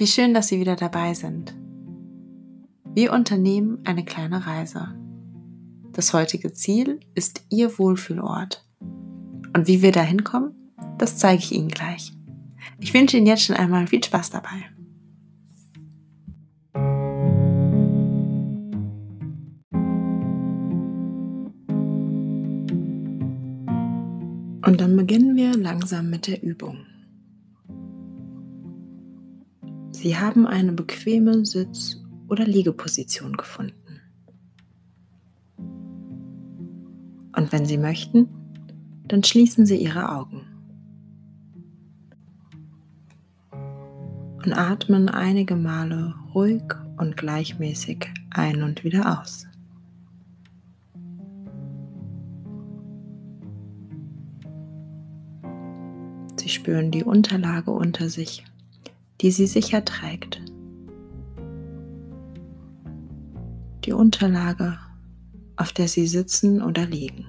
Wie schön, dass Sie wieder dabei sind. Wir unternehmen eine kleine Reise. Das heutige Ziel ist Ihr Wohlfühlort. Und wie wir da hinkommen, das zeige ich Ihnen gleich. Ich wünsche Ihnen jetzt schon einmal viel Spaß dabei. Und dann beginnen wir langsam mit der Übung. Sie haben eine bequeme Sitz- oder Liegeposition gefunden. Und wenn Sie möchten, dann schließen Sie Ihre Augen und atmen einige Male ruhig und gleichmäßig ein und wieder aus. Sie spüren die Unterlage unter sich, die sie sicher trägt. Die Unterlage, auf der sie sitzen oder liegen.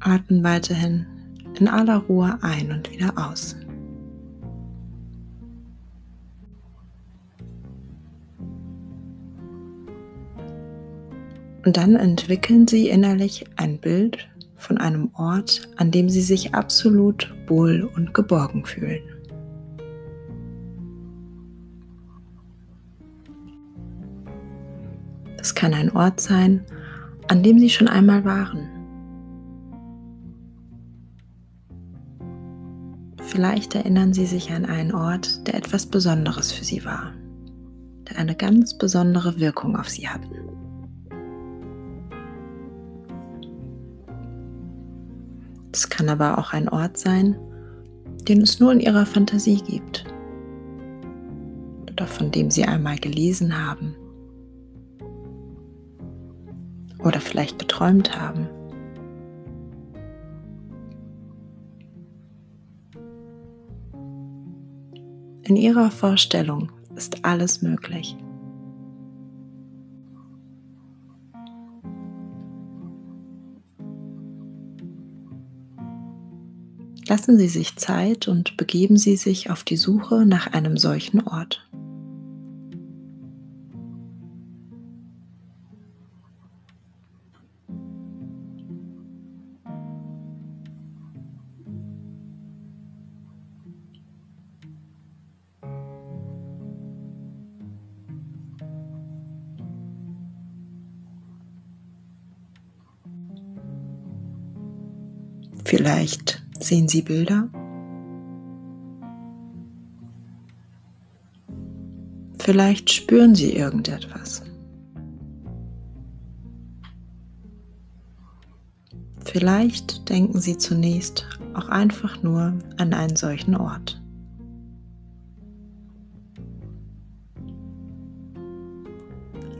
Atmen weiterhin in aller Ruhe ein und wieder aus. Und dann entwickeln Sie innerlich ein Bild von einem Ort, an dem Sie sich absolut wohl und geborgen fühlen. Das kann ein Ort sein, an dem Sie schon einmal waren. Vielleicht erinnern Sie sich an einen Ort, der etwas Besonderes für Sie war, der eine ganz besondere Wirkung auf Sie hatten. Es kann aber auch ein Ort sein, den es nur in ihrer Fantasie gibt oder von dem sie einmal gelesen haben oder vielleicht geträumt haben. In ihrer Vorstellung ist alles möglich. Lassen Sie sich Zeit und begeben Sie sich auf die Suche nach einem solchen Ort. Vielleicht Sehen Sie Bilder? Vielleicht spüren Sie irgendetwas. Vielleicht denken Sie zunächst auch einfach nur an einen solchen Ort.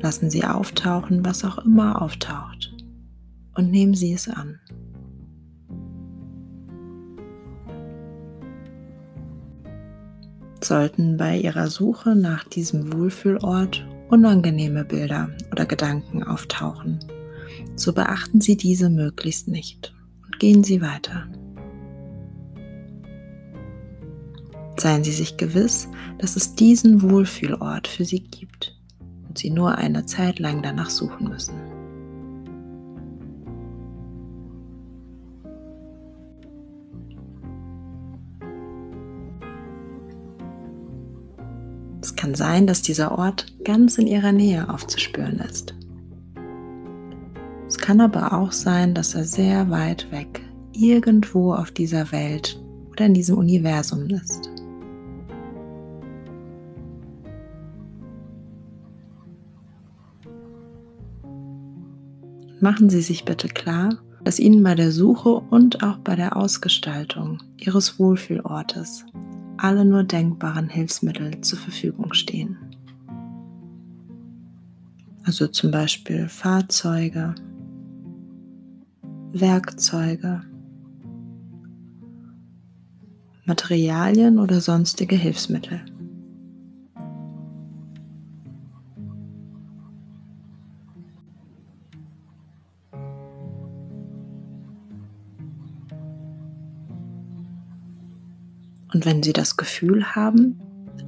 Lassen Sie auftauchen, was auch immer auftaucht, und nehmen Sie es an. Sollten bei Ihrer Suche nach diesem Wohlfühlort unangenehme Bilder oder Gedanken auftauchen, so beachten Sie diese möglichst nicht und gehen Sie weiter. Seien Sie sich gewiss, dass es diesen Wohlfühlort für Sie gibt und Sie nur eine Zeit lang danach suchen müssen. Es kann sein, dass dieser Ort ganz in ihrer Nähe aufzuspüren ist. Es kann aber auch sein, dass er sehr weit weg irgendwo auf dieser Welt oder in diesem Universum ist. Machen Sie sich bitte klar, dass Ihnen bei der Suche und auch bei der Ausgestaltung Ihres Wohlfühlortes alle nur denkbaren Hilfsmittel zur Verfügung stehen. Also zum Beispiel Fahrzeuge, Werkzeuge, Materialien oder sonstige Hilfsmittel. Und wenn Sie das Gefühl haben,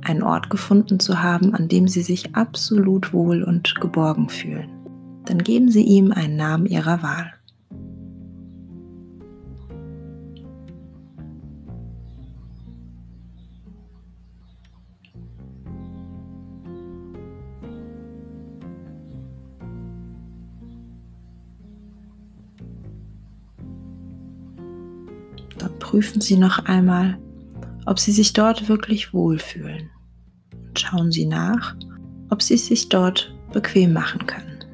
einen Ort gefunden zu haben, an dem Sie sich absolut wohl und geborgen fühlen, dann geben Sie ihm einen Namen Ihrer Wahl. Dann prüfen Sie noch einmal, ob Sie sich dort wirklich wohlfühlen. Und schauen Sie nach, ob Sie es sich dort bequem machen können.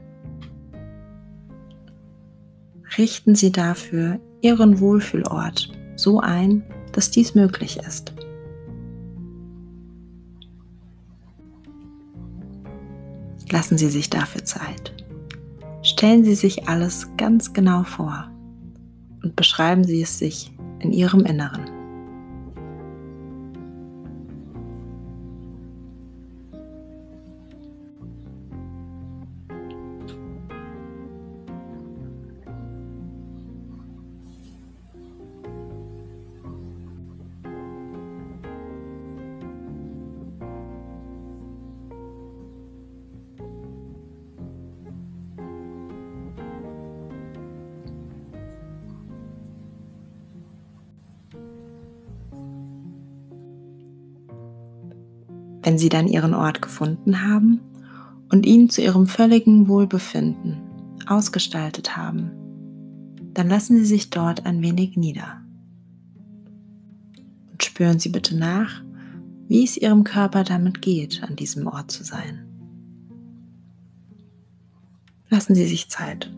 Richten Sie dafür Ihren Wohlfühlort so ein, dass dies möglich ist. Lassen Sie sich dafür Zeit. Stellen Sie sich alles ganz genau vor und beschreiben Sie es sich in Ihrem Inneren. Wenn Sie dann Ihren Ort gefunden haben und ihn zu Ihrem völligen Wohlbefinden ausgestaltet haben, dann lassen Sie sich dort ein wenig nieder. Und spüren Sie bitte nach, wie es Ihrem Körper damit geht, an diesem Ort zu sein. Lassen Sie sich Zeit.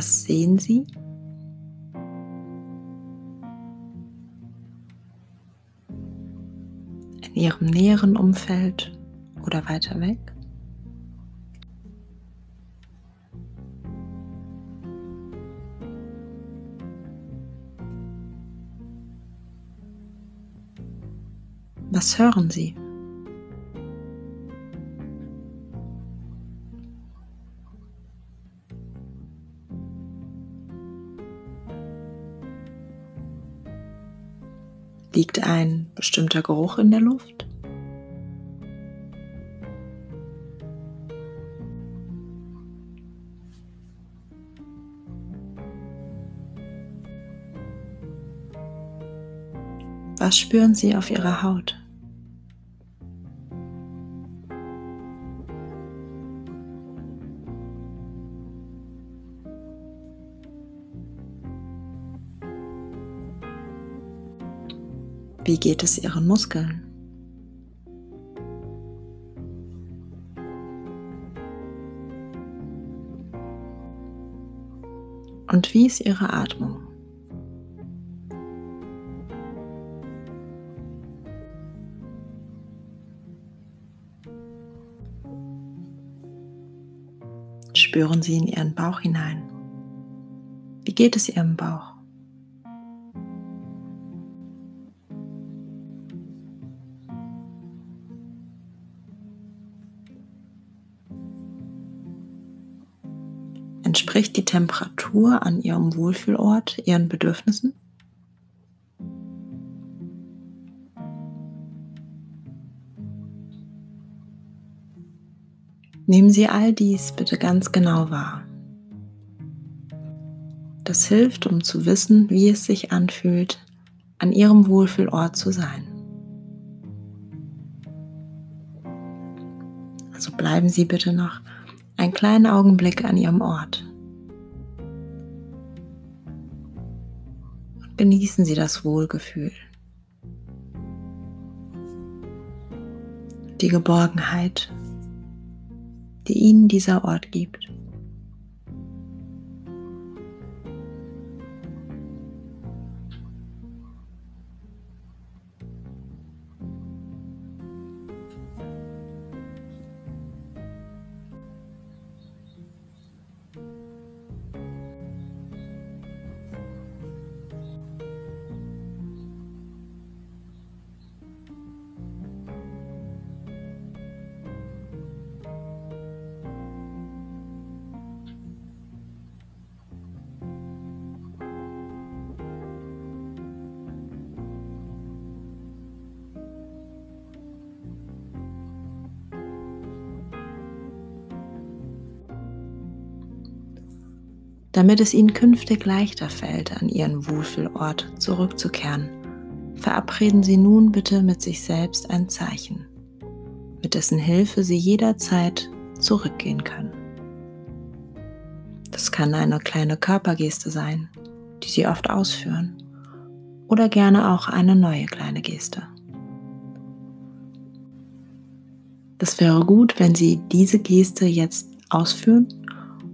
Was sehen Sie? In Ihrem näheren Umfeld oder weiter weg? Was hören Sie? Liegt ein bestimmter Geruch in der Luft? Was spüren Sie auf Ihrer Haut? Wie geht es Ihren Muskeln? Und wie ist Ihre Atmung? Spüren Sie in Ihren Bauch hinein. Wie geht es Ihrem Bauch? Entspricht die Temperatur an Ihrem Wohlfühlort Ihren Bedürfnissen? Nehmen Sie all dies bitte ganz genau wahr. Das hilft, um zu wissen, wie es sich anfühlt, an Ihrem Wohlfühlort zu sein. Also bleiben Sie bitte noch einen kleinen Augenblick an Ihrem Ort. Genießen Sie das Wohlgefühl, die Geborgenheit, die Ihnen dieser Ort gibt. Damit es Ihnen künftig leichter fällt, an Ihren Wohlfühlort zurückzukehren, verabreden Sie nun bitte mit sich selbst ein Zeichen, mit dessen Hilfe Sie jederzeit zurückgehen können. Das kann eine kleine Körpergeste sein, die Sie oft ausführen, oder gerne auch eine neue kleine Geste. Das wäre gut, wenn Sie diese Geste jetzt ausführen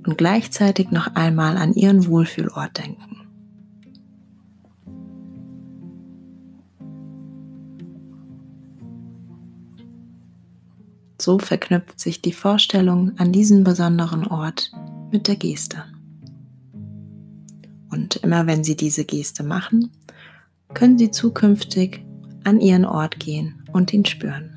und gleichzeitig noch einmal an Ihren Wohlfühlort denken. So verknüpft sich die Vorstellung an diesen besonderen Ort mit der Geste. Und immer wenn Sie diese Geste machen, können Sie zukünftig an Ihren Ort gehen und ihn spüren.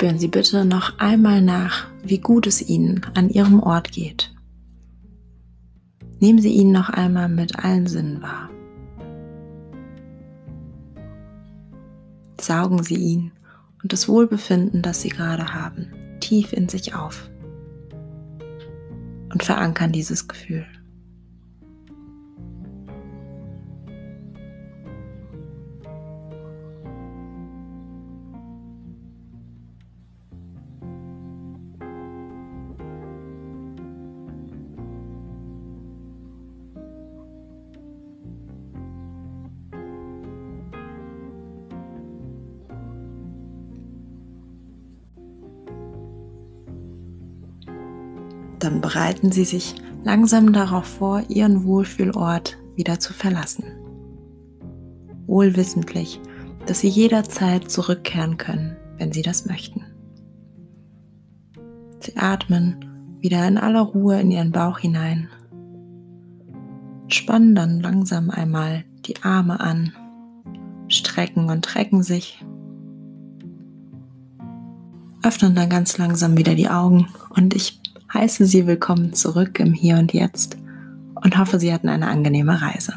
Spüren Sie bitte noch einmal nach, wie gut es Ihnen an Ihrem Ort geht. Nehmen Sie ihn noch einmal mit allen Sinnen wahr. Saugen Sie ihn und das Wohlbefinden, das Sie gerade haben, tief in sich auf und verankern dieses Gefühl. Dann bereiten Sie sich langsam darauf vor, Ihren Wohlfühlort wieder zu verlassen. Wohlwissentlich, dass Sie jederzeit zurückkehren können, wenn Sie das möchten. Sie atmen wieder in aller Ruhe in Ihren Bauch hinein. Spannen dann langsam einmal die Arme an, strecken und recken sich. Öffnen dann ganz langsam wieder die Augen und ich heiße Sie willkommen zurück im Hier und Jetzt und hoffe, Sie hatten eine angenehme Reise.